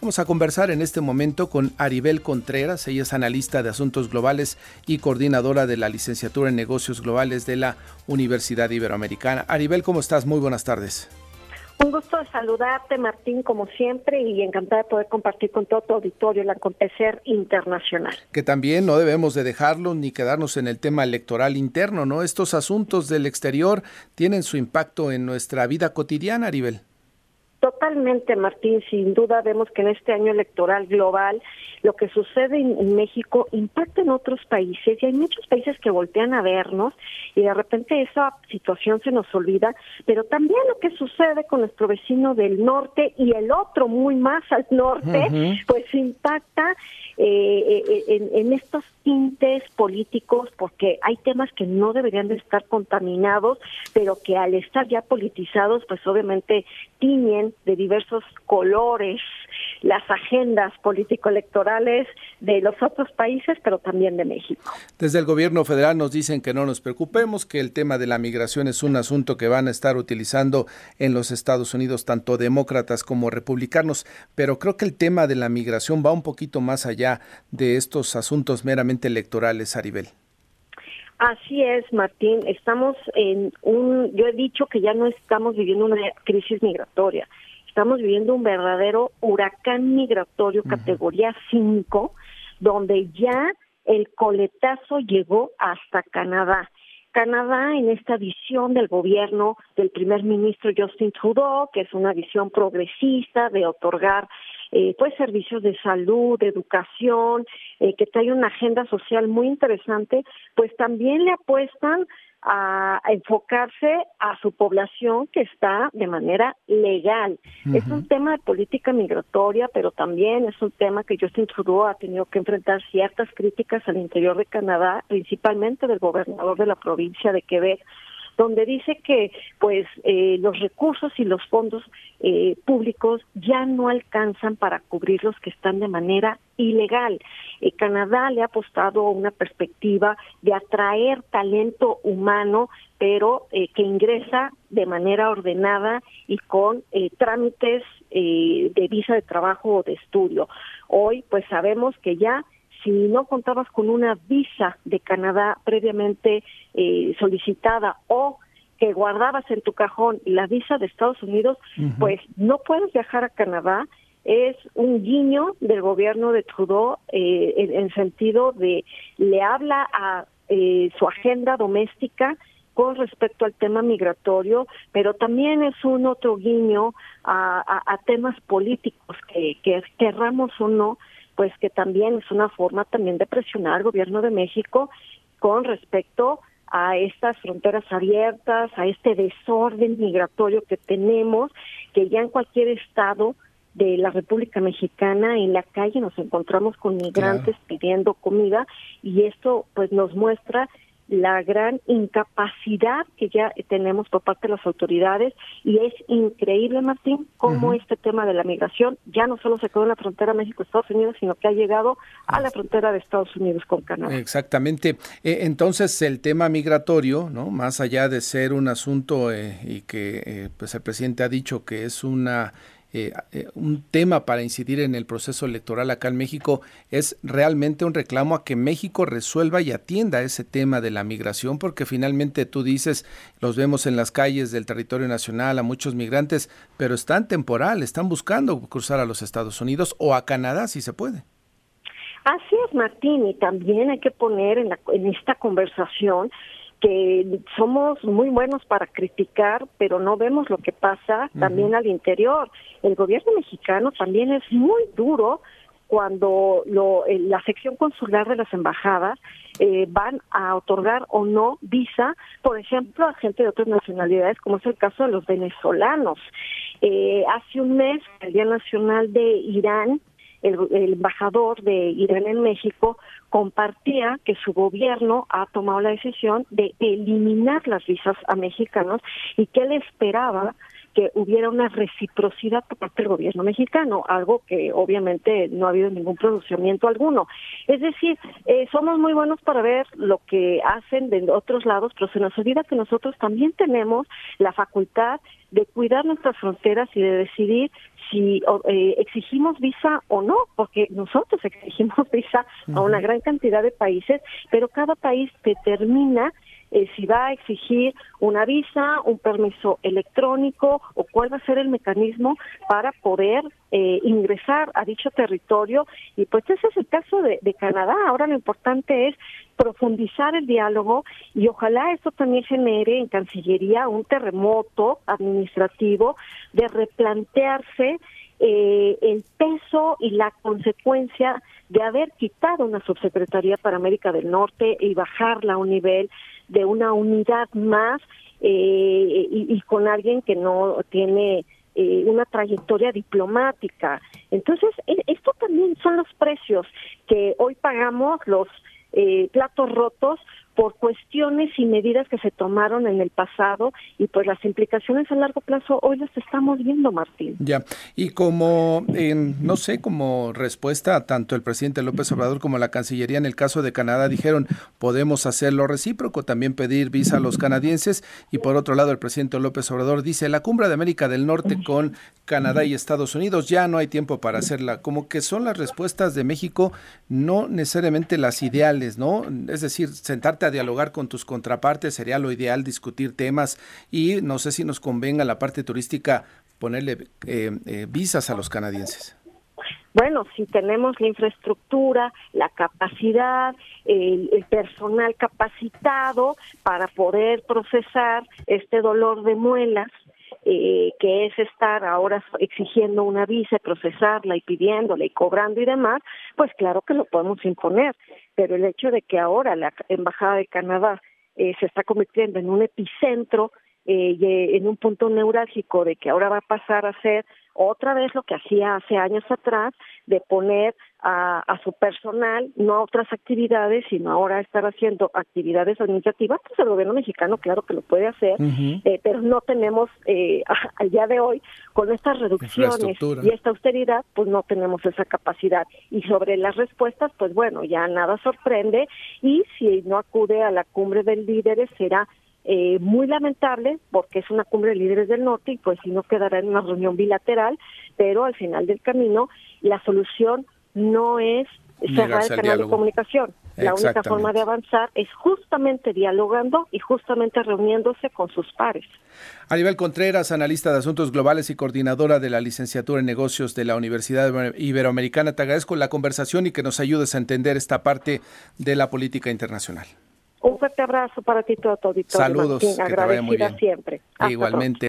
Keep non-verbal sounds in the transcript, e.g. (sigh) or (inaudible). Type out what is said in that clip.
Vamos a conversar en este momento con Aribel Contreras, ella es analista de asuntos globales y coordinadora de la licenciatura en negocios globales de la Universidad Iberoamericana. Aribel, ¿cómo estás? Muy buenas tardes. Un gusto saludarte, Martín, como siempre, y encantada de poder compartir con todo tu auditorio el acontecer internacional. Que también no debemos de dejarlo ni quedarnos en el tema electoral interno, ¿no? Estos asuntos del exterior tienen su impacto en nuestra vida cotidiana, Aribel. Totalmente, Martín. Sin duda vemos que en este año electoral global lo que sucede en, México impacta en otros países y hay muchos países que voltean a vernos y de repente esa situación se nos olvida, pero también lo que sucede con nuestro vecino del norte y el otro muy más al norte, pues impacta eh, eh, en, en, estos tintes políticos porque hay temas que no deberían de estar contaminados, pero que al estar ya politizados, pues obviamente tiñen de diversos colores las agendas político-electorales de los otros países, pero también de México. Desde el gobierno federal nos dicen que no nos preocupemos, que el tema de la migración es un asunto que van a estar utilizando en los Estados Unidos tanto demócratas como republicanos, pero creo que el tema de la migración va un poquito más allá de estos asuntos meramente electorales, Aribel. Así es, Martín. Estamos en un, yo he dicho que ya no estamos viviendo una crisis migratoria, estamos viviendo un verdadero huracán migratorio categoría 5, donde ya el coletazo llegó hasta Canadá. Canadá en esta visión del gobierno del primer ministro Justin Trudeau, que es una visión progresista de otorgar eh, pues servicios de salud, de educación, eh, que trae una agenda social muy interesante, pues también le apuestan a, enfocarse a su población que está de manera legal. Es un tema de política migratoria, pero también es un tema que Justin Trudeau ha tenido que enfrentar ciertas críticas al interior de Canadá, principalmente del gobernador de la provincia de Quebec, donde dice que pues eh, los recursos y los fondos eh, públicos ya no alcanzan para cubrir los que están de manera ilegal. Eh, Canadá le ha apostado una perspectiva de atraer talento humano, pero que ingresa de manera ordenada y con trámites de visa de trabajo o de estudio. Hoy pues sabemos que ya si no contabas con una visa de Canadá previamente eh, solicitada o que guardabas en tu cajón la visa de Estados Unidos, pues no puedes viajar a Canadá. Es un guiño del gobierno de Trudeau eh, en, sentido de le habla a eh, su agenda doméstica con respecto al tema migratorio, pero también es un otro guiño a, a, temas políticos que, que querramos o no, pues que también es una forma también de presionar al gobierno de México con respecto a estas fronteras abiertas, a este desorden migratorio que tenemos, que ya en cualquier estado de la República Mexicana en la calle nos encontramos con migrantes pidiendo comida y esto pues nos muestra la gran incapacidad que ya tenemos por parte de las autoridades y es increíble, Martín, cómo este tema de la migración ya no solo se quedó en la frontera México-Estados Unidos, sino que ha llegado a la frontera de Estados Unidos con Canadá. Exactamente. Eh, entonces, el tema migratorio, ¿no? Más allá de ser un asunto eh, y que eh, pues el presidente ha dicho que es una eh, eh, un tema para incidir en el proceso electoral acá en México es realmente un reclamo a que México resuelva y atienda ese tema de la migración, porque finalmente tú dices, los vemos en las calles del territorio nacional a muchos migrantes, pero están temporal, están buscando cruzar a los Estados Unidos o a Canadá si se puede. Así es, Martín, y también hay que poner en, la, en esta conversación que somos muy buenos para criticar, pero no vemos lo que pasa también al interior. El gobierno mexicano también es muy duro cuando lo, la sección consular de las embajadas eh, van a otorgar o no visa, por ejemplo, a gente de otras nacionalidades, como es el caso de los venezolanos. Eh, hace un mes, el Día Nacional de Irán, el, embajador de Irán en México compartía que su gobierno ha tomado la decisión de eliminar las visas a mexicanos y que él esperaba que hubiera una reciprocidad por parte del gobierno mexicano, algo que obviamente no ha habido ningún pronunciamiento alguno. Es decir, eh, somos muy buenos para ver lo que hacen de otros lados, pero se nos olvida que nosotros también tenemos la facultad de cuidar nuestras fronteras y de decidir si eh, exigimos visa o no, porque nosotros exigimos (laughs) visa a una gran cantidad de países, pero cada país determina eh, si va a exigir una visa, un permiso electrónico o cuál va a ser el mecanismo para poder eh, ingresar a dicho territorio. Y pues ese es el caso de, Canadá. Ahora lo importante es profundizar el diálogo y ojalá esto también genere en Cancillería un terremoto administrativo de replantearse eh, el peso y la consecuencia de haber quitado una subsecretaría para América del Norte y bajarla a un nivel de una unidad más eh, y, con alguien que no tiene eh, una trayectoria diplomática. Entonces, e, esto también son los precios que hoy pagamos los eh, platos rotos por cuestiones y medidas que se tomaron en el pasado y pues las implicaciones a largo plazo hoy las estamos viendo, Martín. Ya, y como, no sé, como respuesta, tanto el presidente López Obrador como la Cancillería en el caso de Canadá dijeron, podemos hacer lo recíproco, también pedir visa a los canadienses, y por otro lado el presidente López Obrador dice, la cumbre de América del Norte con Canadá y Estados Unidos, ya no hay tiempo para hacerla, como que son las respuestas de México, no necesariamente las ideales, ¿no? Es decir, sentarte dialogar con tus contrapartes, sería lo ideal discutir temas y no sé si nos convenga la parte turística ponerle eh, eh, visas a los canadienses. Bueno, si tenemos la infraestructura, la capacidad, el, personal capacitado para poder procesar este dolor de muelas, eh, que es estar ahora exigiendo una visa, procesarla y pidiéndola y cobrando y demás, pues claro que lo podemos imponer. Pero el hecho de que ahora la Embajada de Canadá eh, se está convirtiendo en un epicentro eh, y en un punto neurálgico de que ahora va a pasar a ser otra vez lo que hacía hace años atrás, de poner a, su personal, no a otras actividades, sino ahora estar haciendo actividades administrativas, pues el gobierno mexicano claro que lo puede hacer, eh, pero no tenemos eh, (laughs) al día de hoy, con estas reducciones y esta austeridad, pues no tenemos esa capacidad. Y sobre las respuestas, pues bueno, ya nada sorprende y si no acude a la cumbre de líderes será eh, muy lamentable porque es una cumbre de líderes del norte y pues si no quedará en una reunión bilateral, pero al final del camino la solución no es cerrar el canal de comunicación. La única forma de avanzar es justamente dialogando y justamente reuniéndose con sus pares. Anibel Contreras, analista de asuntos globales y coordinadora de la licenciatura en negocios de la Universidad Iberoamericana, te agradezco la conversación y que nos ayudes a entender esta parte de la política internacional. Un fuerte abrazo para ti todo, todo Saludos. Martín, agradecida siempre. Hasta Igualmente.